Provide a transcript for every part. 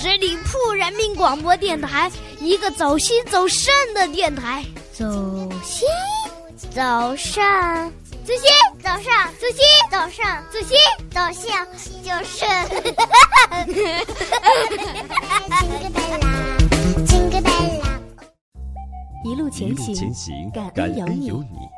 十里铺人民广播电台，一个走心走肾的电台。走心，走肾，走心，走上，走心，走上，走心，走向就是。一路前行，感恩有你。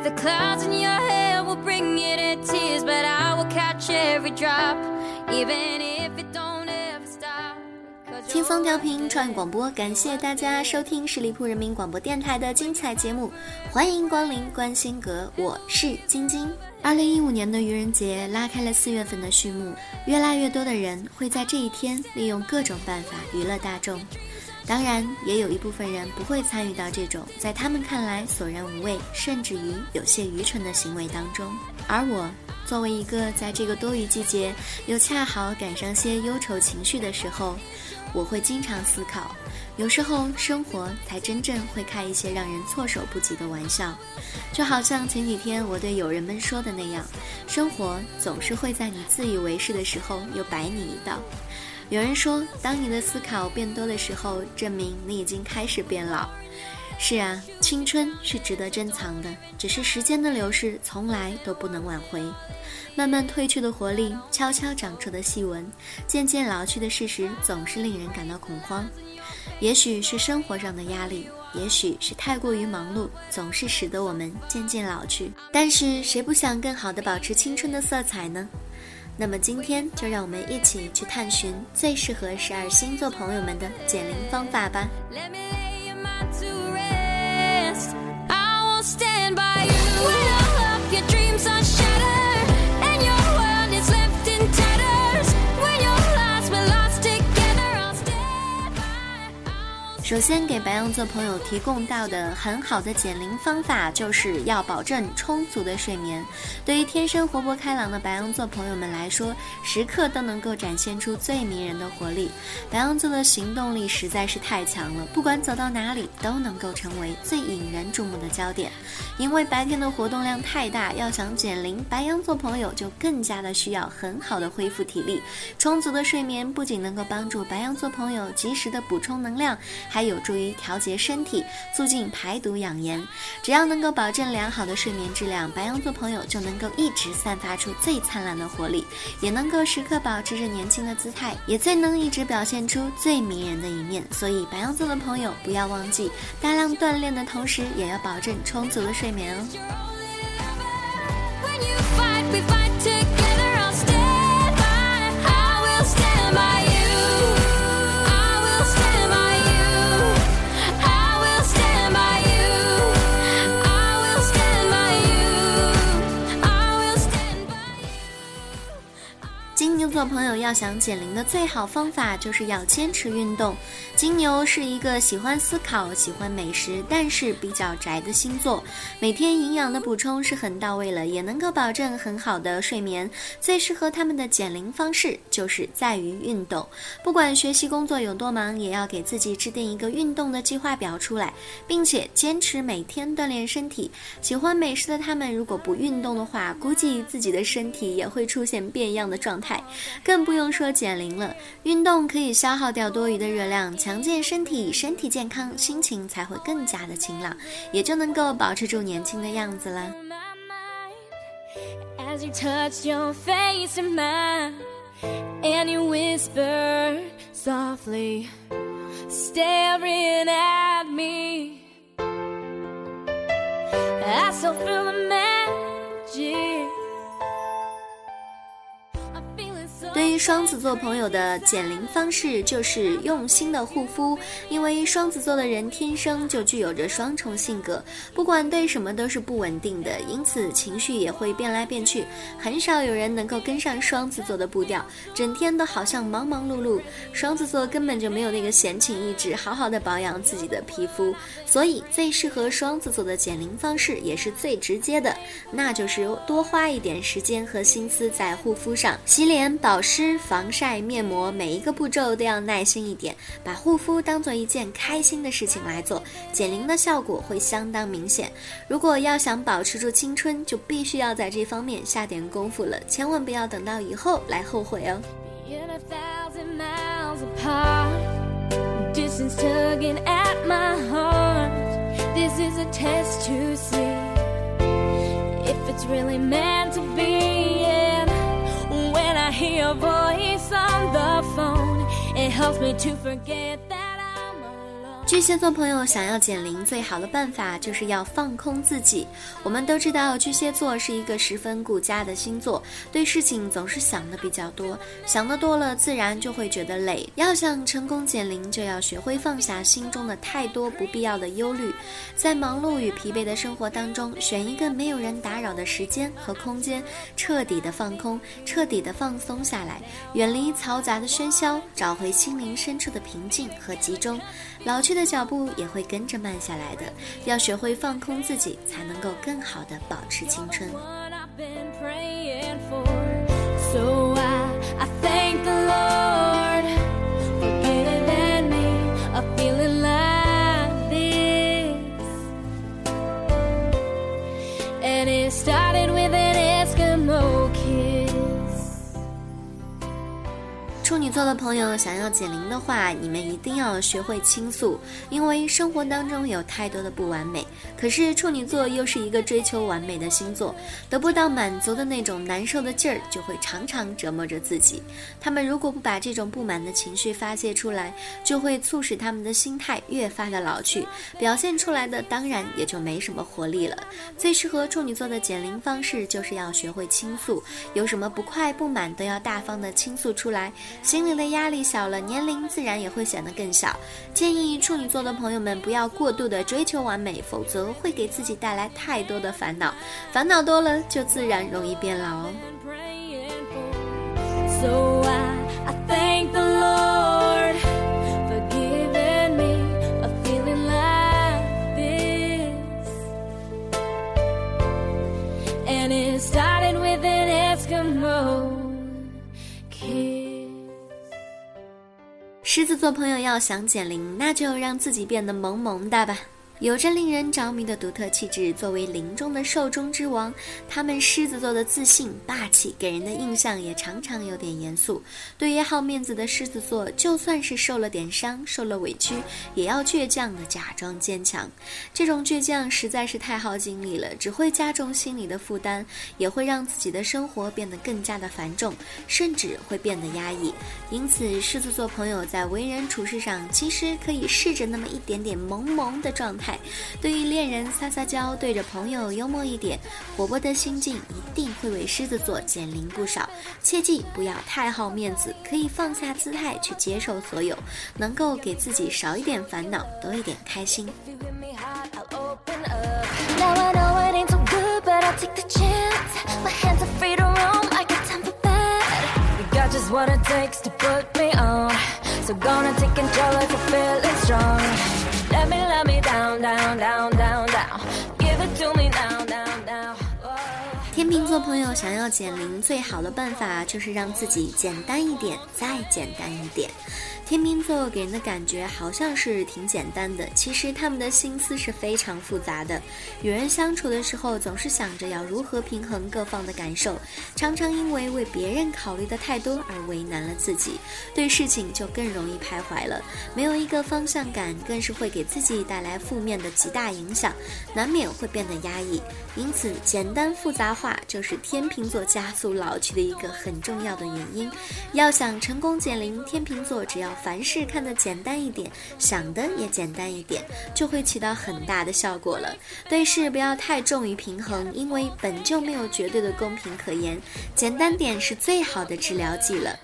The clouds in your hair will bring you to tears, but I will catch every drop, even if it don't ever stop. 轻松调频创意广播，感谢大家收听十里铺人民广播电台的精彩节目，欢迎光临观星阁，我是晶晶。二零一五年的愚人节拉开了四月份的序幕，越来越多的人会在这一天利用各种办法娱乐大众。当然，也有一部分人不会参与到这种在他们看来索然无味，甚至于有些愚蠢的行为当中。而我，作为一个在这个多雨季节又恰好赶上些忧愁情绪的时候，我会经常思考：有时候生活才真正会开一些让人措手不及的玩笑。就好像前几天我对友人们说的那样，生活总是会在你自以为是的时候又摆你一道。有人说，当你的思考变多的时候，证明你已经开始变老。是啊，青春是值得珍藏的，只是时间的流逝从来都不能挽回。慢慢褪去的活力，悄悄长出的细纹，渐渐老去的事实，总是令人感到恐慌。也许是生活上的压力，也许是太过于忙碌，总是使得我们渐渐老去。但是，谁不想更好的保持青春的色彩呢？那么今天就让我们一起去探寻最适合十二星座朋友们的减龄方法吧。Let me lay you my 首先给白羊座朋友提供到的很好的减龄方法，就是要保证充足的睡眠。对于天生活泼开朗的白羊座朋友们来说，时刻都能够展现出最迷人的活力。白羊座的行动力实在是太强了，不管走到哪里都能够成为最引人注目的焦点。因为白天的活动量太大，要想减龄，白羊座朋友就更加的需要很好的恢复体力。充足的睡眠不仅能够帮助白羊座朋友及时的补充能量，还还有助于调节身体，促进排毒养颜。只要能够保证良好的睡眠质量，白羊座朋友就能够一直散发出最灿烂的活力，也能够时刻保持着年轻的姿态，也最能一直表现出最迷人的一面。所以，白羊座的朋友不要忘记，大量锻炼的同时，也要保证充足的睡眠哦。星座朋友要想减龄的最好方法，就是要坚持运动。金牛是一个喜欢思考、喜欢美食，但是比较宅的星座。每天营养的补充是很到位了，也能够保证很好的睡眠。最适合他们的减龄方式，就是在于运动。不管学习工作有多忙，也要给自己制定一个运动的计划表出来，并且坚持每天锻炼身体。喜欢美食的他们，如果不运动的话，估计自己的身体也会出现变样的状态。更不用说减龄了。运动可以消耗掉多余的热量，强健身体，身体健康，心情才会更加的晴朗，也就能够保持住年轻的样子了。I still feel the magic 对于双子座朋友的减龄方式，就是用心的护肤。因为双子座的人天生就具有着双重性格，不管对什么都是不稳定的，因此情绪也会变来变去。很少有人能够跟上双子座的步调，整天都好像忙忙碌碌。双子座根本就没有那个闲情逸致，好好的保养自己的皮肤。所以，最适合双子座的减龄方式，也是最直接的，那就是多花一点时间和心思在护肤上，洗脸保。保湿、防晒、面膜，每一个步骤都要耐心一点，把护肤当做一件开心的事情来做，减龄的效果会相当明显。如果要想保持住青春，就必须要在这方面下点功夫了，千万不要等到以后来后悔哦。Hear a voice on the phone. It helps me to forget that. 巨蟹座朋友想要减龄，最好的办法就是要放空自己。我们都知道，巨蟹座是一个十分顾家的星座，对事情总是想的比较多，想的多了，自然就会觉得累。要想成功减龄，就要学会放下心中的太多不必要的忧虑，在忙碌与疲惫的生活当中，选一个没有人打扰的时间和空间，彻底的放空，彻底的放松下来，远离嘈杂的喧嚣，找回心灵深处的平静和集中。老去的脚步也会跟着慢下来的，要学会放空自己，才能够更好的保持青春。处女座的朋友想要减龄的话，你们一定要学会倾诉，因为生活当中有太多的不完美。可是处女座又是一个追求完美的星座，得不到满足的那种难受的劲儿，就会常常折磨着自己。他们如果不把这种不满的情绪发泄出来，就会促使他们的心态越发的老去，表现出来的当然也就没什么活力了。最适合处女座的减龄方式，就是要学会倾诉，有什么不快不满都要大方的倾诉出来。心理的压力小了，年龄自然也会显得更小。建议处女座的朋友们不要过度的追求完美，否则会给自己带来太多的烦恼。烦恼多了，就自然容易变老。狮子座朋友要想减龄，那就让自己变得萌萌哒吧。有着令人着迷的独特气质，作为林中的兽中之王，他们狮子座的自信霸气，给人的印象也常常有点严肃。对于好面子的狮子座，就算是受了点伤、受了委屈，也要倔强的假装坚强。这种倔强实在是太耗精力了，只会加重心理的负担，也会让自己的生活变得更加的繁重，甚至会变得压抑。因此，狮子座朋友在为人处事上，其实可以试着那么一点点萌萌的状态。对于恋人撒撒娇，对着朋友幽默一点，活泼的心境一定会为狮子座减龄不少。切记不要太好面子，可以放下姿态去接受所有，能够给自己少一点烦恼，多一点开心。Let me, let me down, down, down, down. 天秤座朋友想要减龄，最好的办法就是让自己简单一点，再简单一点。天秤座给人的感觉好像是挺简单的，其实他们的心思是非常复杂的。与人相处的时候，总是想着要如何平衡各方的感受，常常因为为别人考虑的太多而为难了自己，对事情就更容易徘徊了，没有一个方向感，更是会给自己带来负面的极大影响，难免会变得压抑。因此，简单复杂化就是天秤座加速老去的一个很重要的原因。要想成功减龄，天秤座只要。凡事看得简单一点，想的也简单一点，就会起到很大的效果了。对事不要太重于平衡，因为本就没有绝对的公平可言。简单点是最好的治疗剂了。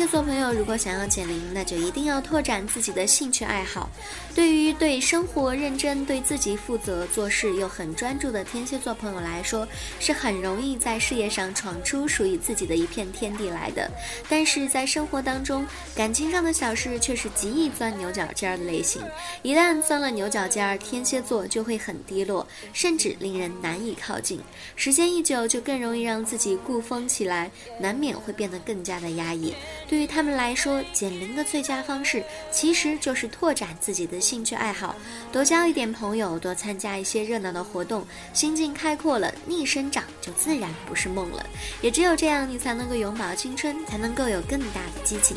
天蝎座朋友，如果想要减龄，那就一定要拓展自己的兴趣爱好。对于对生活认真、对自己负责、做事又很专注的天蝎座朋友来说，是很容易在事业上闯出属于自己的一片天地来的。但是在生活当中，感情上的小事却是极易钻牛角尖的类型。一旦钻了牛角尖，天蝎座就会很低落，甚至令人难以靠近。时间一久，就更容易让自己固封起来，难免会变得更加的压抑。对于他们来说，减龄的最佳方式其实就是拓展自己的兴趣爱好，多交一点朋友，多参加一些热闹的活动，心境开阔了，逆生长就自然不是梦了。也只有这样，你才能够永葆青春，才能够有更大的激情。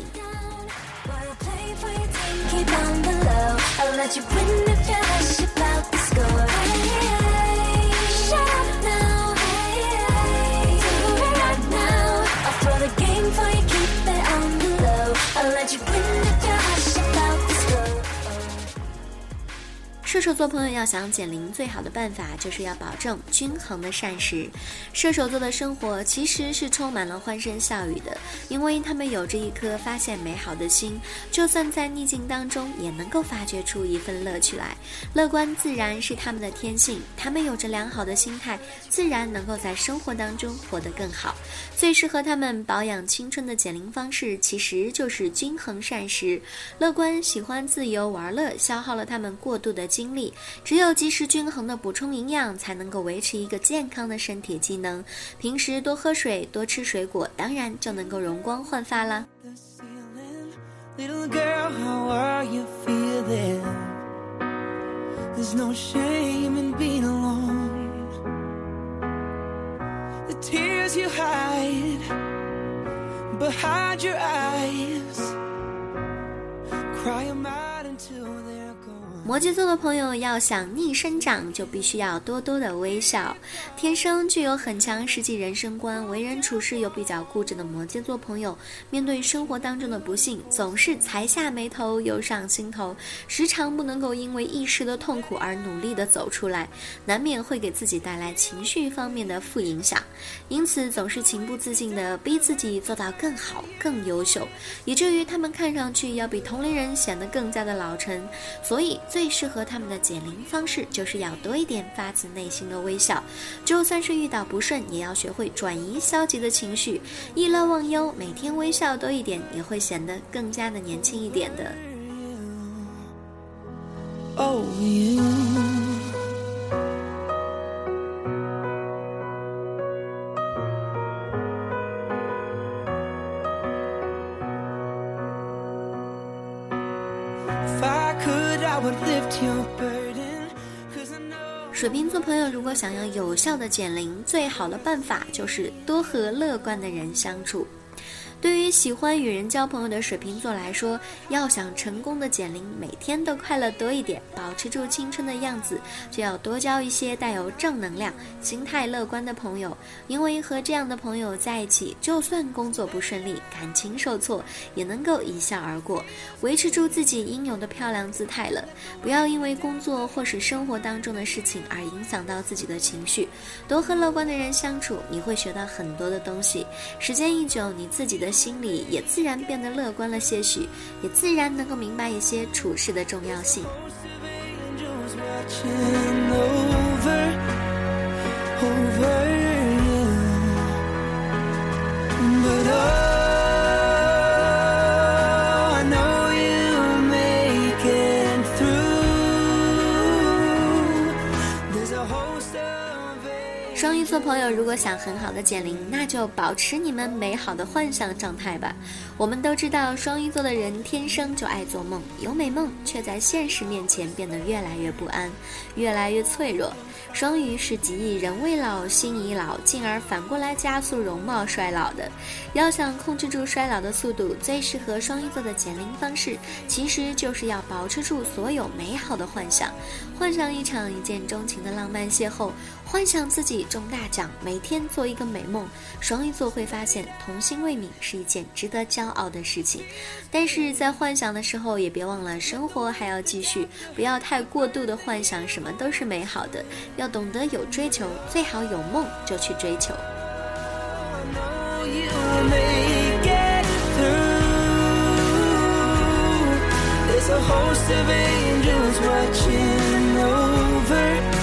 射手座朋友要想减龄，最好的办法就是要保证均衡的膳食。射手座的生活其实是充满了欢声笑语的，因为他们有着一颗发现美好的心，就算在逆境当中也能够发掘出一份乐趣来。乐观自然是他们的天性，他们有着良好的心态，自然能够在生活当中活得更好。最适合他们保养青春的减龄方式，其实就是均衡膳食。乐观喜欢自由玩乐，消耗了他们过度的精。精力，只有及时均衡的补充营养，才能够维持一个健康的身体机能。平时多喝水，多吃水果，当然就能够容光焕发啦。摩羯座的朋友要想逆生长，就必须要多多的微笑。天生具有很强实际人生观、为人处事又比较固执的摩羯座朋友，面对生活当中的不幸，总是才下眉头，又上心头，时常不能够因为一时的痛苦而努力的走出来，难免会给自己带来情绪方面的负影响。因此，总是情不自禁的逼自己做到更好、更优秀，以至于他们看上去要比同龄人显得更加的老成。所以。最适合他们的减龄方式，就是要多一点发自内心的微笑。就算是遇到不顺，也要学会转移消极的情绪，一乐忘忧。每天微笑多一点，也会显得更加的年轻一点的。水瓶座朋友，如果想要有效的减龄，最好的办法就是多和乐观的人相处。对于喜欢与人交朋友的水瓶座来说，要想成功的减龄，每天都快乐多一点，保持住青春的样子，就要多交一些带有正能量、心态乐观的朋友。因为和这样的朋友在一起，就算工作不顺利、感情受挫，也能够一笑而过，维持住自己应有的漂亮姿态了。不要因为工作或是生活当中的事情而影响到自己的情绪。多和乐观的人相处，你会学到很多的东西。时间一久，你自己的。心里也自然变得乐观了些许，也自然能够明白一些处事的重要性。双鱼座朋友，如果想很好的减龄，那就保持你们美好的幻想状态吧。我们都知道，双鱼座的人天生就爱做梦，有美梦，却在现实面前变得越来越不安，越来越脆弱。双鱼是极易人未老心已老，进而反过来加速容貌衰老的。要想控制住衰老的速度，最适合双鱼座的减龄方式，其实就是要保持住所有美好的幻想，幻想一场一见钟情的浪漫邂逅。幻想自己中大奖，每天做一个美梦。双鱼座会发现童心未泯是一件值得骄傲的事情，但是在幻想的时候也别忘了生活还要继续，不要太过度的幻想什么都是美好的，要懂得有追求，最好有梦就去追求。A host of angels watching over us.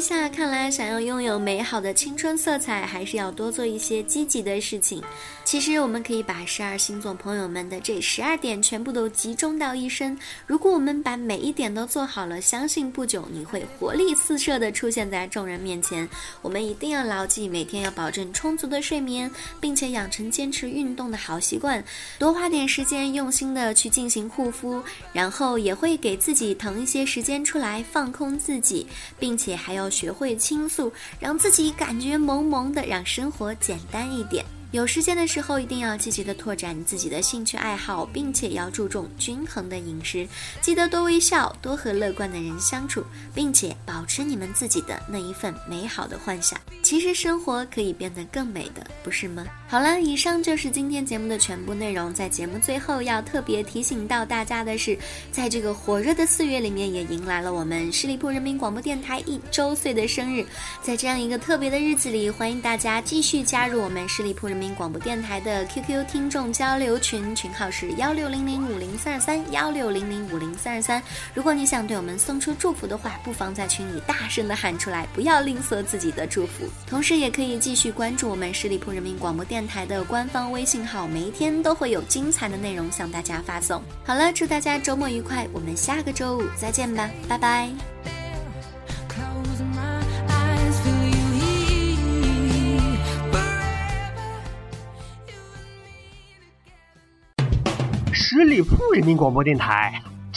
下，看来想要拥有美好的青春色彩，还是要多做一些积极的事情。其实，我们可以把十二星座朋友们的这十二点全部都集中到一身。如果我们把每一点都做好了，相信不久你会活力四射的出现在众人面前。我们一定要牢记，每天要保证充足的睡眠，并且养成坚持运动的好习惯，多花点时间用心的去进行护肤，然后也会给自己腾一些时间出来放空自己，并且。还要学会倾诉，让自己感觉萌萌的，让生活简单一点。有时间的时候，一定要积极的拓展自己的兴趣爱好，并且要注重均衡的饮食。记得多微笑，多和乐观的人相处，并且保持你们自己的那一份美好的幻想。其实生活可以变得更美的，不是吗？好了，以上就是今天节目的全部内容。在节目最后，要特别提醒到大家的是，在这个火热的四月里面，也迎来了我们十里铺人民广播电台一周岁的生日。在这样一个特别的日子里，欢迎大家继续加入我们十里铺人。民广播电台的 QQ 听众交流群，群号是幺六零零五零三二三幺六零零五零三二三。如果你想对我们送出祝福的话，不妨在群里大声的喊出来，不要吝啬自己的祝福。同时，也可以继续关注我们十里铺人民广播电电台的官方微信号，每一天都会有精彩的内容向大家发送。好了，祝大家周末愉快，我们下个周五再见吧，拜拜。十里铺人民广播电台，